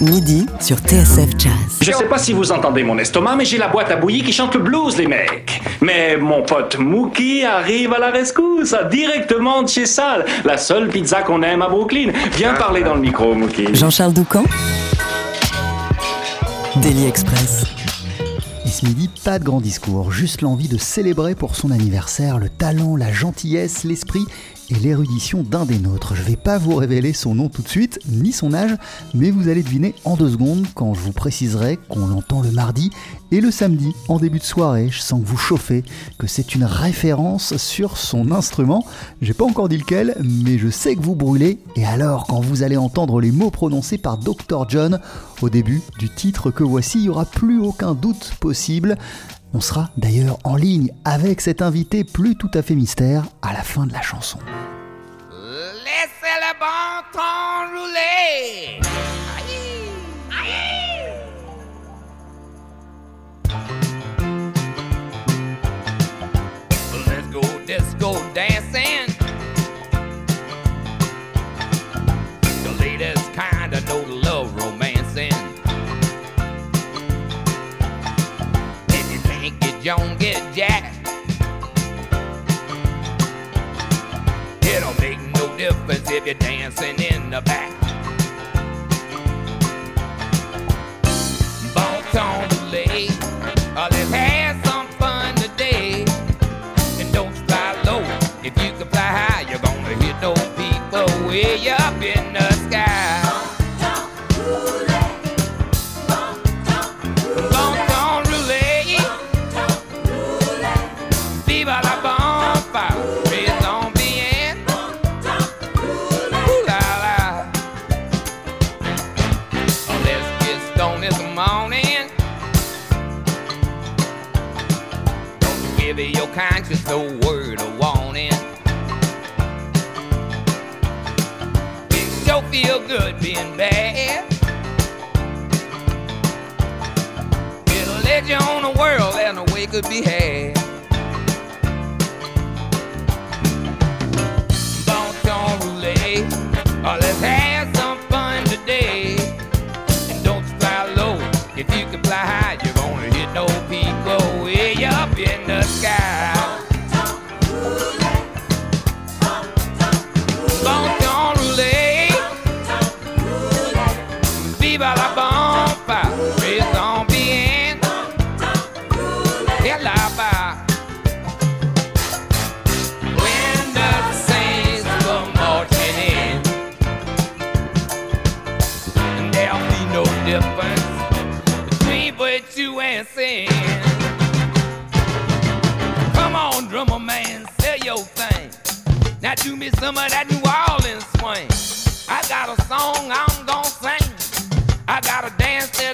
Midi sur TSF Jazz. Je sais pas si vous entendez mon estomac, mais j'ai la boîte à bouillie qui chante le blues, les mecs. Mais mon pote Mookie arrive à la rescousse, directement de chez Sal, la seule pizza qu'on aime à Brooklyn. Viens parler dans le micro, Mookie. Jean-Charles Doucan Daily Express. Et ce midi, pas de grand discours, juste l'envie de célébrer pour son anniversaire le talent, la gentillesse, l'esprit et l'érudition d'un des nôtres. Je vais pas vous révéler son nom tout de suite, ni son âge, mais vous allez deviner en deux secondes quand je vous préciserai qu'on l'entend le mardi et le samedi en début de soirée. Je sens que vous chauffez, que c'est une référence sur son instrument. J'ai pas encore dit lequel, mais je sais que vous brûlez. Et alors, quand vous allez entendre les mots prononcés par Dr. John au début du titre que voici, il n'y aura plus aucun doute possible. On sera d'ailleurs en ligne avec cet invité plus tout à fait mystère à la fin de la chanson. Laissez le. No difference if you're dancing in the back. Bon ton delay. Uh, could be had. Do me some of that New Orleans swing. I got a song I'm gonna sing. I got a dance that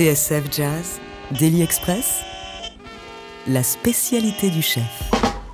TSF Jazz, Daily Express, la spécialité du chef.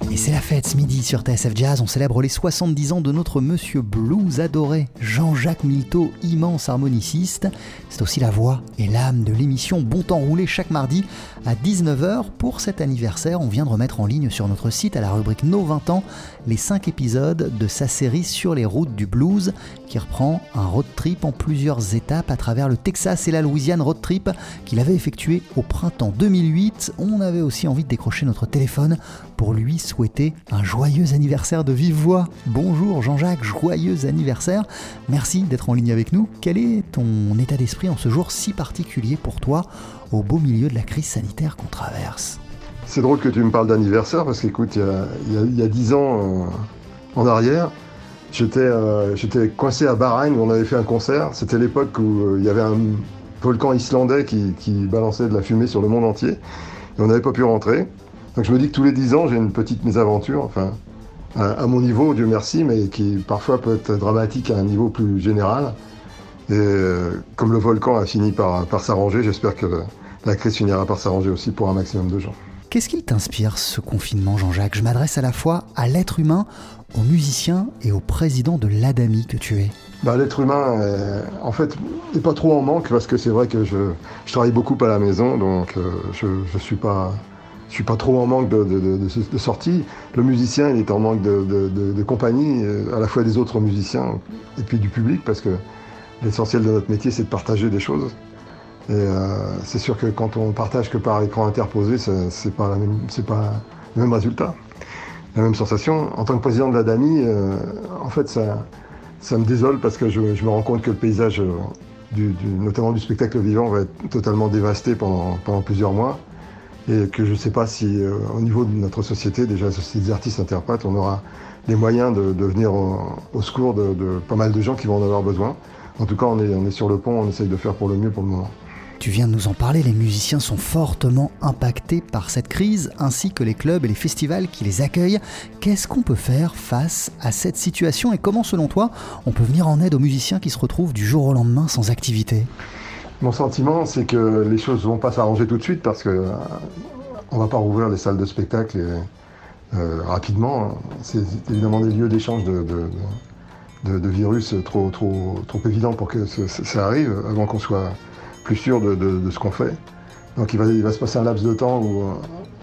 Et c'est la fête ce midi sur TSF Jazz, on célèbre les 70 ans de notre monsieur blues adoré, Jean-Jacques Milteau, immense harmoniciste. C'est aussi la voix et l'âme de l'émission Bon Temps Roulé chaque mardi à 19h. Pour cet anniversaire, on vient de remettre en ligne sur notre site à la rubrique Nos 20 ans les 5 épisodes de sa série sur les routes du blues qui reprend un road trip en plusieurs étapes à travers le Texas et la Louisiane road trip qu'il avait effectué au printemps 2008. On avait aussi envie de décrocher notre téléphone pour lui souhaiter un joyeux anniversaire de vive voix. Bonjour Jean-Jacques, joyeux anniversaire. Merci d'être en ligne avec nous. Quel est ton état d'esprit en ce jour si particulier pour toi au beau milieu de la crise sanitaire qu'on traverse? C'est drôle que tu me parles d'anniversaire parce qu'écoute, il y a dix ans euh, en arrière, j'étais euh, j'étais coincé à Bahreïn où on avait fait un concert. C'était l'époque où euh, il y avait un volcan islandais qui, balançait de la fumée sur le monde entier et on n'avait pas pu rentrer. Donc je me dis que tous les 10 ans, j'ai une petite mésaventure, enfin, à, mon niveau, Dieu merci, mais qui parfois peut être dramatique à un niveau plus général. Et euh, comme le volcan a fini par, par s'arranger, j'espère que la crise finira par s'arranger aussi pour un maximum de gens. Qu'est-ce qu'il t'inspire ce confinement, Jean-Jacques? Je m'adresse à la fois à l'être humain, aux musiciens et au président de l'ADAMI que tu es. Bah, l'être humain, en fait, n'est pas trop en manque parce que c'est vrai que je, travaille beaucoup à la maison, donc euh, je ne suis pas je suis pas trop en manque de, de, sorties. Le musicien, il est en manque de, compagnie, euh, à la fois des autres musiciens et puis du public, parce que l'essentiel de notre métier, c'est de partager des choses. Et euh, c'est sûr que quand on partage que par écran interposé, c'est pas, pas le même résultat, la même sensation. En tant que président de la DAMI, euh, en fait, ça, ça me désole parce que je, me rends compte que le paysage, du, notamment du spectacle vivant, va être totalement dévasté pendant, plusieurs mois et que je ne sais pas si euh, au niveau de notre société, déjà la société des artistes interprètes, on aura les moyens de, venir au, secours de, de, pas mal de gens qui vont en avoir besoin. En tout cas, on est, on est sur le pont, on essaye de faire pour le mieux pour le moment. Tu viens de nous en parler, les musiciens sont fortement impactés par cette crise, ainsi que les clubs et les festivals qui les accueillent. Qu'est-ce qu'on peut faire face à cette situation et comment, selon toi, on peut venir en aide aux musiciens qui se retrouvent du jour au lendemain sans activité? Mon sentiment, c'est que les choses ne vont pas s'arranger tout de suite parce qu'on euh, ne va pas rouvrir les salles de spectacle euh, rapidement. C'est évidemment des lieux d'échange de, virus trop, trop, trop évidents pour que ça arrive avant qu'on soit plus sûr de, ce qu'on fait. Donc il va, se passer un laps de temps où euh,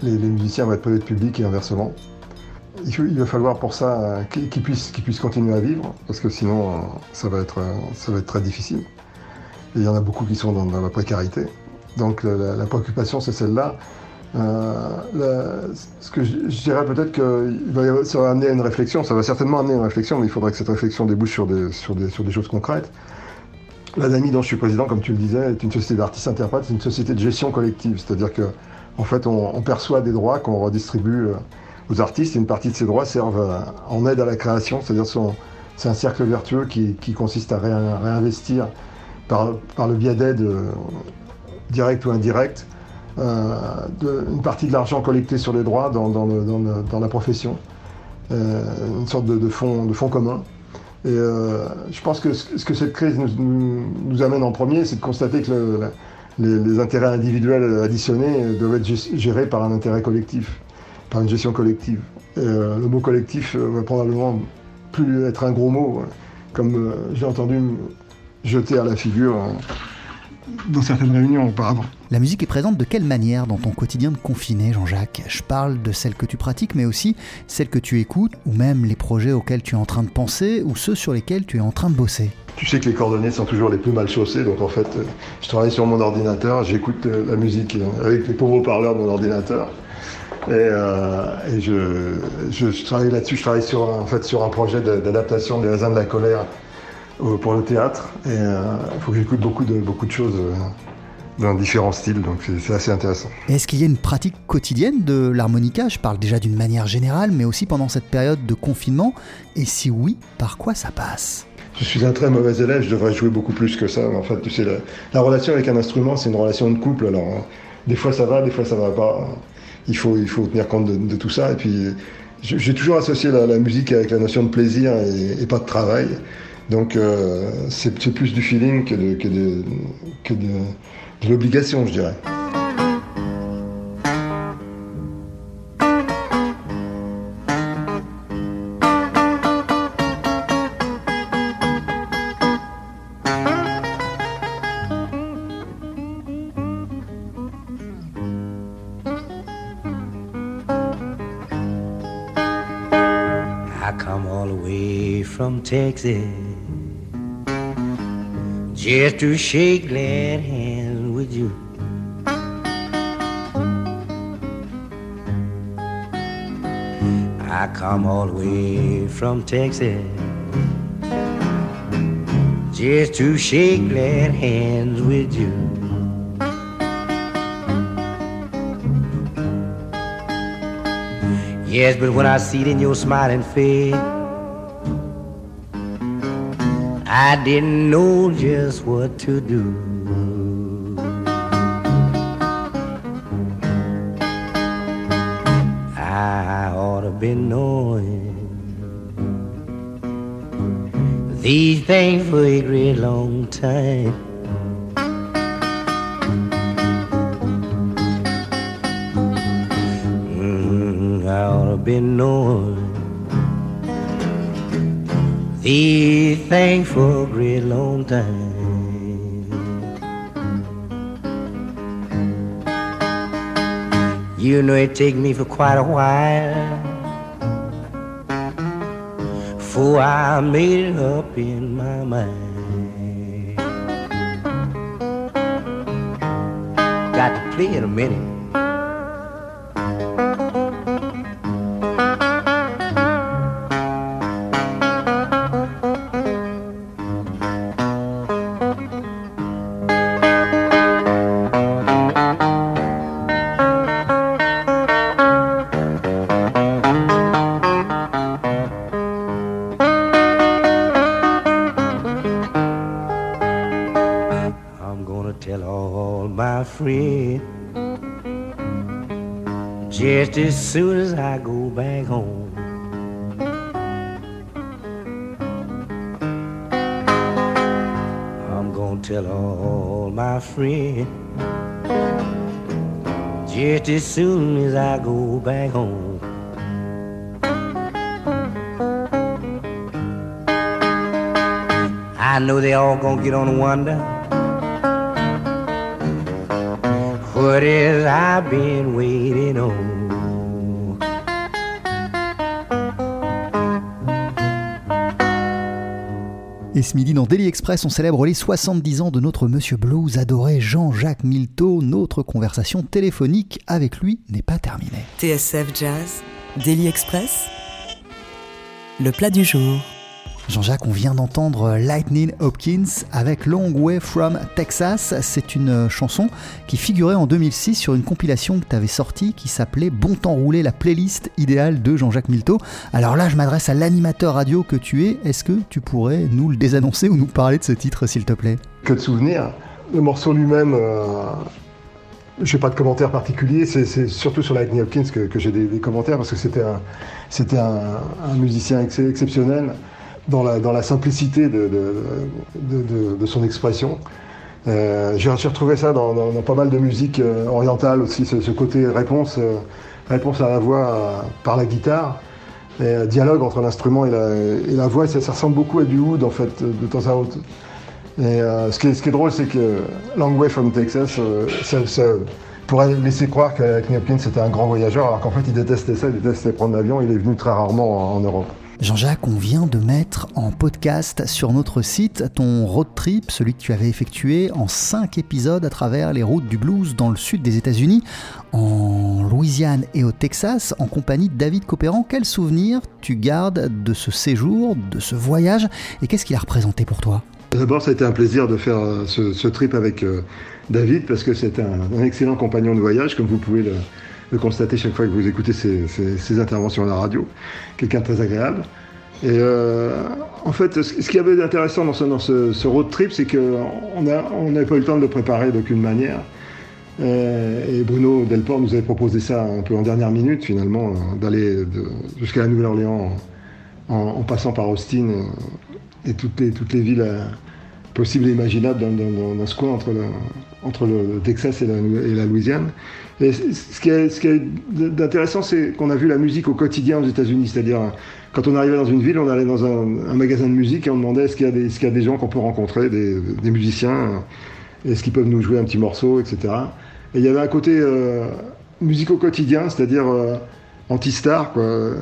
les, musiciens vont être privés de public et inversement. Il, va falloir pour ça qu'ils puissent, continuer à vivre parce que sinon ça va être, ça va être très difficile il y en a beaucoup qui sont dans, la précarité. Donc la, préoccupation, c'est celle-là. Euh, ce que je, dirais peut-être que ça va amener à une réflexion, ça va certainement amener à une réflexion, mais il faudrait que cette réflexion débouche sur des choses concrètes. La DAMI dont je suis président, comme tu le disais, est une société d'artistes interprètes, c'est une société de gestion collective, c'est-à-dire que en fait, on, perçoit des droits qu'on redistribue euh, aux artistes. Et une partie de ces droits servent en aide à la création, c'est-à-dire c'est un cercle vertueux qui, consiste à réinvestir par, le biais d'aides euh, directes ou indirectes, euh, une partie de l'argent collecté sur les droits dans, la profession, euh, une sorte de, fonds, de fonds commun. Et je pense que ce que cette crise nous, amène en premier, c'est de constater que les, intérêts individuels additionnés doivent être gérés par un intérêt collectif, par une gestion collective. le mot collectif va probablement plus être un gros mot, comme j'ai entendu jeté à la figure euh, dans certaines réunions auparavant. La musique est présente de quelle manière dans ton quotidien de confiné, Jean-Jacques? Je parle de celle que tu pratiques, mais aussi celle que tu écoutes, ou même les projets auxquels tu es en train de penser, ou ceux sur lesquels tu es en train de bosser. Tu sais que les coordonnées sont toujours les plus mal chaussées, donc en fait, euh, je travaille sur mon ordinateur, j'écoute euh, la musique avec les pauvres parleurs de mon ordinateur. Et, je, travaille là-dessus, je travaille sur, en fait, sur un projet d'adaptation des raisins de la colère euh, pour le théâtre. Et il euh, faut que j'écoute beaucoup de, beaucoup de choses euh, dans différents styles, donc c'est assez intéressant. Est-ce qu'il y a une pratique quotidienne de l'harmonica? Je parle déjà d'une manière générale, mais aussi pendant cette période de confinement. Et si oui, par quoi ça passe? Je suis un très mauvais élève, je devrais jouer beaucoup plus que ça. En fait, tu sais, la, relation avec un instrument, c'est une relation de couple. Alors, des fois ça va, des fois ça va pas. Il faut, il faut tenir compte de, tout ça. Et puis, j'ai toujours associé la, musique avec la notion de plaisir et, et pas de travail. Donc euh, c'est plus du feeling que de, que que de, l'obligation, je dirais. Just to shake glad hands with you. I come all the way from Texas just to shake glad hands with you. Yes, but when I see it in your smiling face I didn't know just what to do. I ought to be knowing these things for a great long time. Mm, I ought to be knowing for a great long time. You know it take me for quite a while before I made it up in my mind. Got to play in a minute. All my friends just as soon as I go back home. I know they all gonna get on and wonder what is I've been waiting on. Et ce midi dans Daily Express, on célèbre les 70 ans de notre Monsieur Blues adoré Jean-Jacques Milteau. Notre conversation téléphonique avec lui n'est pas terminée. TSF Jazz, Daily Express, le plat du jour. Jean-Jacques, on vient d'entendre Lightning Hopkins avec Long Way from Texas. C'est une chanson qui figurait en 2006 sur une compilation que tu avais sortie qui s'appelait Bon temps roulé, la playlist idéale de Jean-Jacques Milteau. Alors là, je m'adresse à l'animateur radio que tu es. Est-ce que tu pourrais nous le désannoncer ou nous parler de ce titre, s'il te plaît? Que de souvenirs. Le morceau lui-même, euh, je n'ai pas de commentaires particuliers. C'est surtout sur Lightning Hopkins que, j'ai des, commentaires parce que c'était un, un, musicien exceptionnel dans la, simplicité de, son expression. Euh, J'ai retrouvé ça dans, pas mal de musique euh, orientale aussi, ce, côté réponse, euh, réponse à la voix euh, par la guitare, et dialogue entre l'instrument et la, voix, ça, ressemble beaucoup à du oud en fait, de temps à autre. Et ce, qui est, drôle, c'est que Long Way from Texas, ça, pourrait laisser croire que Hopkins était un grand voyageur, alors qu'en fait il détestait ça, il détestait prendre l'avion, il est venu très rarement en Europe. Jean-Jacques, on vient de mettre en podcast sur notre site ton road trip, celui que tu avais effectué en cinq épisodes à travers les routes du blues dans le sud des États-Unis, en Louisiane et au Texas, en compagnie de David Copéran. Quel souvenir tu gardes de ce séjour, de ce voyage, et qu'est-ce qu'il a représenté pour toi? D'abord, ça a été un plaisir de faire euh, ce, trip avec euh, David, parce que c'est un, excellent compagnon de voyage, comme vous pouvez le, de constater chaque fois que vous écoutez ces, interventions à la radio. Quelqu'un de très agréable. Et euh, en fait, ce, qui avait d'intéressant dans, ce, road trip, c'est qu'on n'avait on pas eu le temps de le préparer d'aucune manière. Euh, et Bruno Delport nous avait proposé ça un peu en dernière minute, finalement, euh, d'aller jusqu'à la Nouvelle-Orléans en, passant par Austin et toutes les, toutes les villes possible et imaginable dans, dans- dans- dans ce coin entre, la- entre le Texas et la, Louisiane. Et ce qui est, ce c'est qu'on a vu la musique au quotidien aux États-Unis. C'est-à-dire, quand on arrivait dans une ville, on allait dans un, magasin de musique et on demandait est-ce qu'il y, a des- gens qu'on peut rencontrer, des, musiciens, est-ce qu'ils peuvent nous jouer un petit morceau, etc. Et il y avait un côté euh, musique au quotidien, c'est-à-dire euh, anti-star, quoi, euh,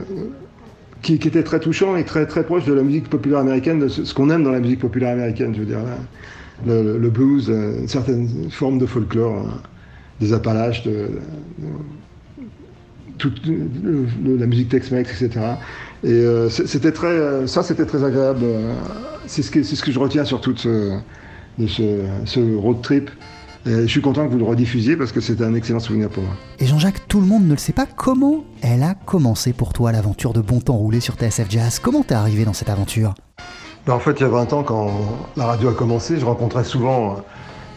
qui, qui était très touchant et très, très proche de la musique populaire américaine, de ce, ce qu'on aime dans la musique populaire américaine, je veux dire. là. Le, blues, euh, une certaine de folklore, hein, des Appalaches, de, le- la musique Tex-Mex, etc. Et euh, c'était très, euh, ça, c'était très agréable. euh, C'est ce, que- je retiens surtout de ce, de ce, road trip. Je suis content que vous le rediffusiez parce que c'était un excellent souvenir pour moi. Et Jean-Jacques, tout le monde ne le sait pas, comment elle a commencé pour toi l'aventure de bon temps roulé sur TSF Jazz? Comment t'es arrivé dans cette aventure? En fait, il y a 20 ans, quand la radio a commencé, je rencontrais souvent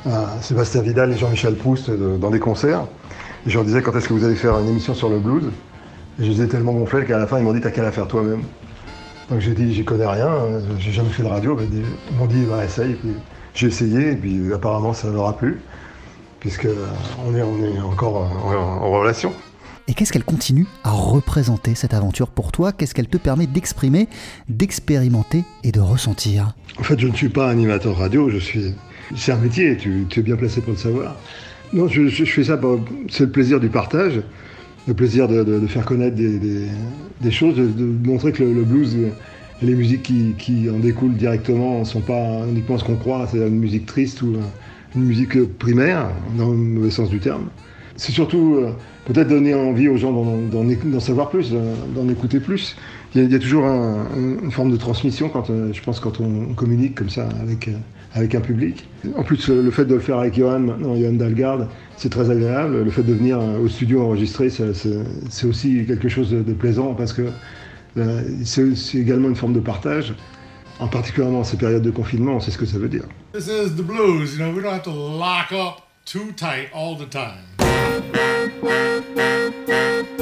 euh, Sébastien Vidal et Jean-Michel Proust euh, dans des concerts. Et je leur disais quand est-ce que vous allez faire une émission sur le blues? Et je les ai tellement gonflés qu'à la fin, ils m'ont dit t'as qu'à la faire toi-même. Donc j'ai dit j'y connais rien, euh, j'ai jamais fait de radio. Ben, Ils m'ont dit bah, essaye. J'ai essayé et puis apparemment ça leur a plu. Puisque euh, on est, encore euh, en- en relation. Et qu'est-ce qu'elle continue à représenter cette aventure pour toi? Qu'est-ce qu'elle te permet d'exprimer, d'expérimenter et de ressentir? En fait, je ne suis pas animateur radio, je suis. C'est un métier, tu, es bien placé pour le savoir. Non, je, fais ça, pour- c'est le plaisir du partage, le plaisir de, faire connaître des, choses, de, montrer que le, blues et les musiques qui, qui en découlent directement ne sont pas uniquement ce qu'on croit, c'est une musique triste ou une musique primaire, dans le mauvais sens du terme. C'est surtout euh, peut-être donner envie aux gens d'en- savoir plus, d'en- écouter plus. Il y a, toujours un- un- une forme de transmission, quand, euh, je pense, quand on, communique comme ça avec, euh, avec un public. En plus, le fait de le faire avec Johan, maintenant, Johan Dalgard, c'est très agréable. Le fait de venir euh, au studio enregistrer, c'est aussi quelque chose de, plaisant parce que c'est c'est également une forme de partage. En particulièrement en ces périodes de confinement, on sait ce que ça veut dire. This is the blues, you know, we don't have to lock up too tight all the time. Thank you.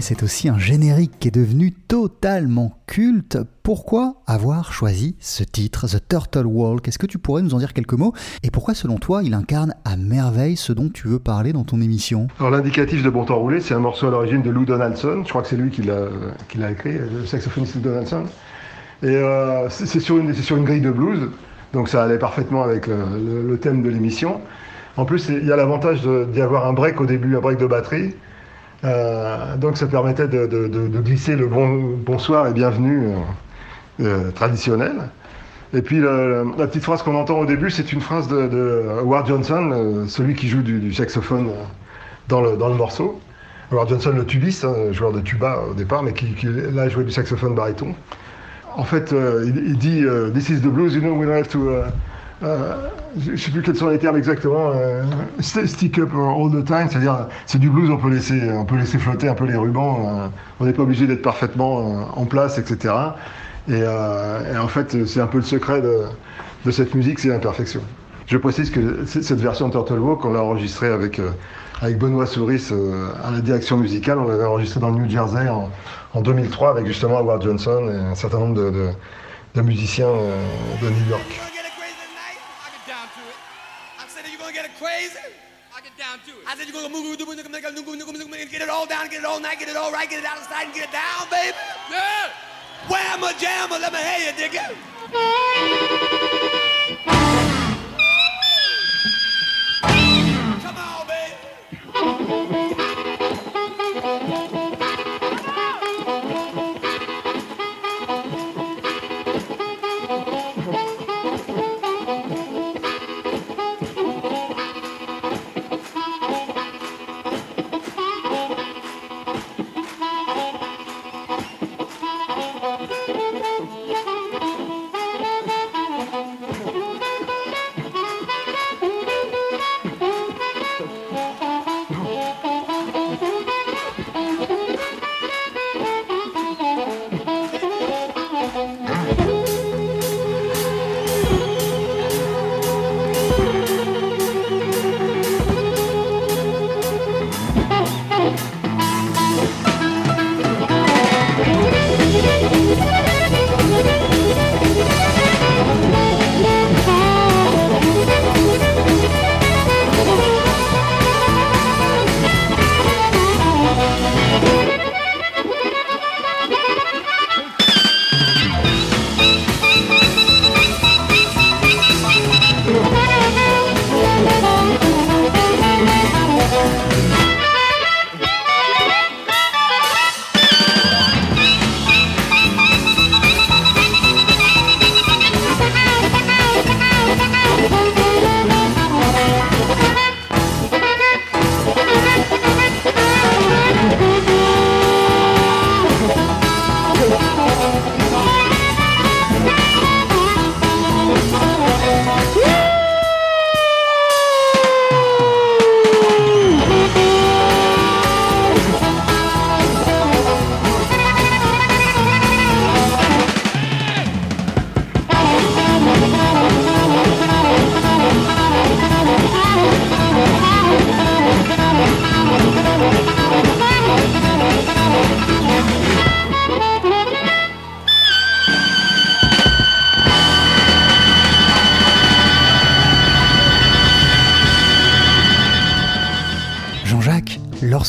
C'est aussi un générique qui est devenu totalement culte. Pourquoi avoir choisi ce titre, The Turtle Walk? Est-ce que tu pourrais nous en dire quelques mots? Et pourquoi, selon toi, il incarne à merveille ce dont tu veux parler dans ton émission? Alors l'indicatif de Bon Temps Roulé, c'est un morceau à l'origine de Lou Donaldson. Je crois que c'est lui qui l'a écrit, le saxophoniste Lou Donaldson. Et euh, c'est sur, une- grille de blues, donc ça allait parfaitement avec le, le- thème de l'émission. En plus, il y a l'avantage d'y avoir un break au début, un break de batterie. Euh, donc ça permettait de, glisser le bon, bonsoir et bienvenue euh, euh, traditionnel. Et puis la petite phrase qu'on entend au début, c'est une phrase de, Howard Johnson, celui qui joue du, saxophone dans le, dans le morceau. Howard Johnson, le tubiste, hein, joueur de tuba au départ, mais qui, qui là jouait du saxophone baryton. En fait, il, dit This is the blues, you know, we don't have to. Je ne sais plus quels sont les termes exactement. euh, st- stick up all the time, c'est-à-dire c'est du blues, on peut laisser, on peut laisser flotter un peu les rubans. euh, on n'est pas obligé d'être parfaitement euh, en place, etc. Et, euh, et en fait, c'est un peu le secret de, de cette musique, c'est l'imperfection. Je précise que cette version de Turtle Walk, on l'a enregistrée avec, euh, avec Benoît Souris euh, à la direction musicale. On l'avait enregistrée dans le New Jersey en, en 2003 avec justement Howard Johnson et un certain nombre de, de- de musiciens euh, de New York. I said, you're going to move, move, move, move, move, move, get it all down, get it all night, get it all right, get it out of sight, and get it down, baby. Yeah. Whamma jamma, let me hear you, digger. Come on, baby.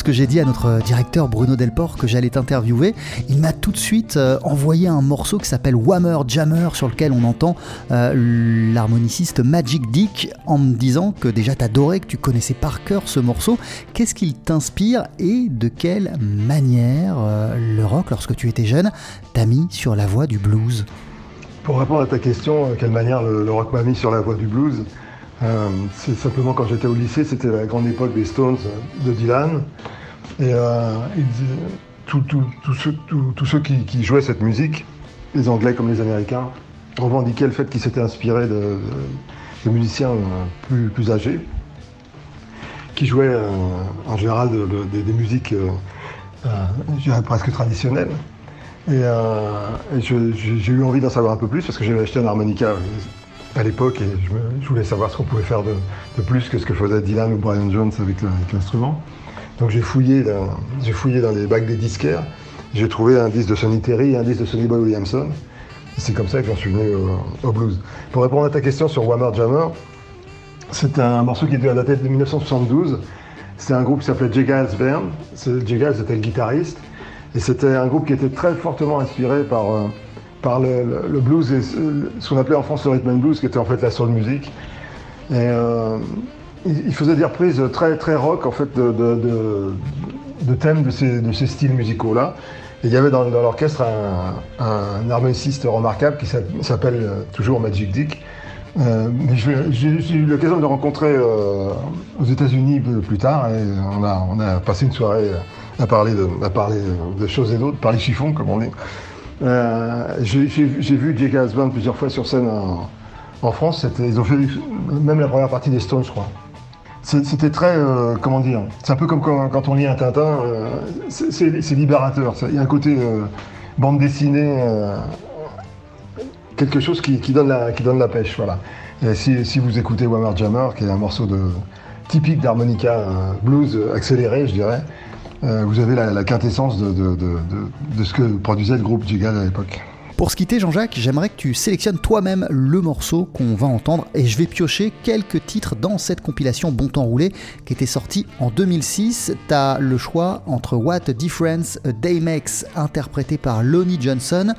Lorsque j'ai dit à notre directeur Bruno Delport que j'allais t'interviewer, il m'a tout de suite euh, envoyé un morceau qui s'appelle Whammer Jammer sur lequel on entend euh, l'harmoniciste Magic Dick en me disant que déjà t'adorais, que tu connaissais par cœur ce morceau. Qu'est-ce qu'il t'inspire et de quelle manière euh, le rock, lorsque tu étais jeune, t'a mis sur la voie du blues? Pour répondre à ta question, euh, quelle manière le, le rock m'a mis sur la voie du blues? Euh, C'est simplement quand j'étais au lycée, c'était la grande époque des Stones, euh, de Dylan. Et euh, tous ceux, qui, jouaient cette musique, les Anglais comme les Américains, revendiquaient le fait qu'ils s'étaient inspirés de, musiciens plus, âgés, qui jouaient en général de- de- des- musiques presque traditionnelles. Et, et j'ai eu envie d'en savoir un peu plus parce que j'avais acheté un harmonica à l'époque et je, voulais savoir ce qu'on pouvait faire de, plus que ce que faisait Dylan ou Brian Jones avec l'instrument. Donc j'ai fouillé, dans- les bacs des disquaires. J'ai trouvé un disque de Sonny Terry et un disque de Sonny Boy Williamson. C'est comme ça que j'en suis venu au, blues. Pour répondre à ta question sur Whammer Jammer, c'est un morceau qui est daté de 1972. C'était un groupe qui s'appelait J. Giles Band. C'est- J. Giles était le guitariste. Et c'était un groupe qui était très fortement inspiré par, euh, par le, blues et ce qu'on appelait en France le rhythm and blues, qui était en fait la soul music. Et euh, il, faisait des reprises très, très rock en fait de, de- thèmes de ces, de ces styles musicaux-là. Et il y avait dans, dans l'orchestre un, un harmoniciste remarquable qui s'app- s'appelle euh, toujours Magic Dick. Euh, j'ai eu l'occasion de le rencontrer euh, aux États-Unis plus tard et on a, on a passé une soirée à parler de, à parler de choses et d'autres, parler chiffon comme on dit. Euh, J'ai vu Jay Band plusieurs fois sur scène en, France. Ils ont fait même la première partie des Stones, je crois. C'était très, euh, comment dire, c'est un peu comme quand, on lit un Tintin, euh, c'est- libérateur. Il y a un côté bande dessinée, quelque chose qui, donne la, pêche, voilà. Si, vous écoutez Whammer Jammer, qui est un morceau typique d'harmonica blues accéléré, je dirais, euh, vous avez la, quintessence de ce que produisait le groupe Gigal à l'époque. Pour se quitter, Jean-Jacques, j'aimerais que tu sélectionnes toi-même le morceau qu'on va entendre et je vais piocher quelques titres dans cette compilation Bon Temps Roulé qui était sortie en 2006. T'as le choix entre What a Difference a Day Makes, interprété par Lonnie Johnson,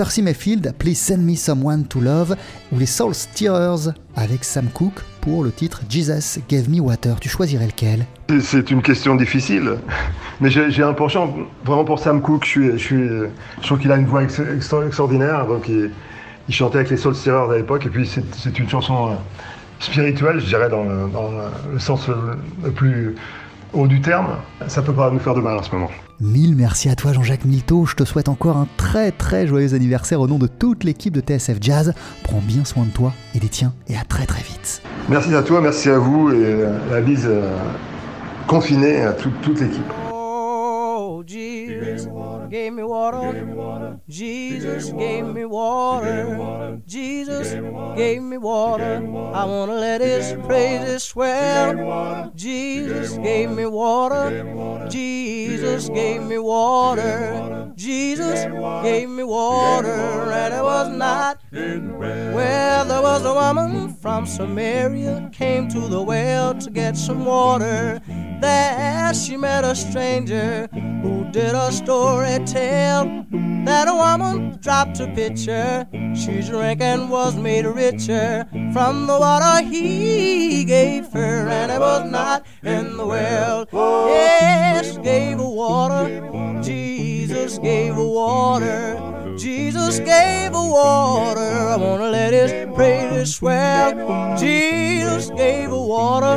Percy Mayfield, Please Send Me Someone to Love, ou les Soul Stirrers avec Sam Cooke pour le titre Jesus Gave Me Water. Tu choisirais lequel? C'est- une question difficile, mais j'ai un penchant vraiment pour Sam Cooke. Je, suis, je, suis, je trouve qu'il a une voix ex- extra- extraordinaire, donc il, il chantait avec les Soul Stirrers à l'époque, et puis c'est une chanson euh, spirituelle, je dirais, dans le, dans le sens le plus haut du terme. Ça peut pas nous faire de mal en ce moment. Mille merci à toi Jean-Jacques Milteau, je te souhaite encore un très très joyeux anniversaire au nom de toute l'équipe de TSF Jazz. Prends bien soin de toi et des tiens et à très très vite. Merci à toi, merci à vous, et euh, la bise euh, confinée à toute- toute l'équipe. Oh, gave me water. Jesus gave me water. Jesus gave me water. I want to let his praises swell. Jesus gave me water. Jesus gave me water. Jesus gave me water. And it was not in well, there was a woman from Samaria came to the well to get some water. There she met a stranger who did a story tell that a woman dropped a pitcher. She drank and was made richer from the water he gave her, and it was not in the well. Jesus gave her water. I wanna let his praises swell. Jesus gave her water.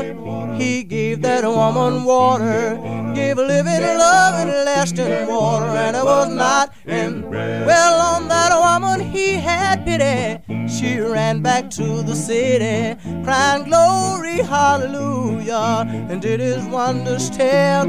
He gave that woman water. Gave a living, loving, lasting water. And it was not in well on that woman he had pity. She ran back to the city, crying glory, hallelujah, and did his wonders tell.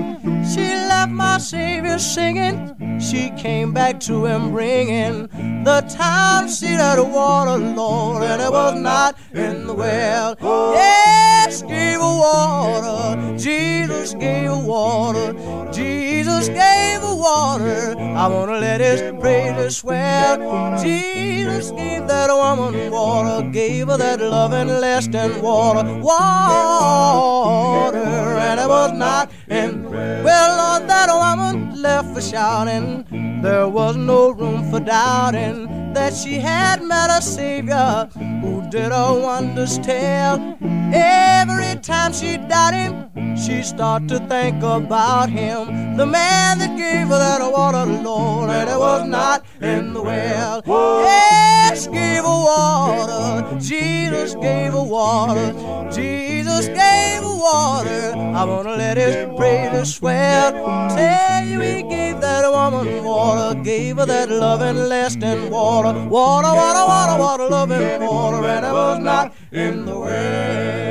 She left my Savior singing. She came back to him bringing the town seat of the water, Lord, and it was not in the well. Yes, gave water. Jesus gave water. Jesus gave water. I wanna let his praises swell. Jesus gave that woman water, gave her that loving, lasting water, water, and it was not. And well, Lord, that woman left for shouting. There was no room for doubting that she had met a Savior who did her wonders tell. Every time she died him, she start to think about him, the man that gave her that water, Lord, and it was not in the well. Yes, gave her water. Jesus gave her water. Jesus gave her water. I wanna let his praises swell. Tell you he gave that woman water, gave her that loving, lasting water, water, water, water, water, loving water, and it was not in the well.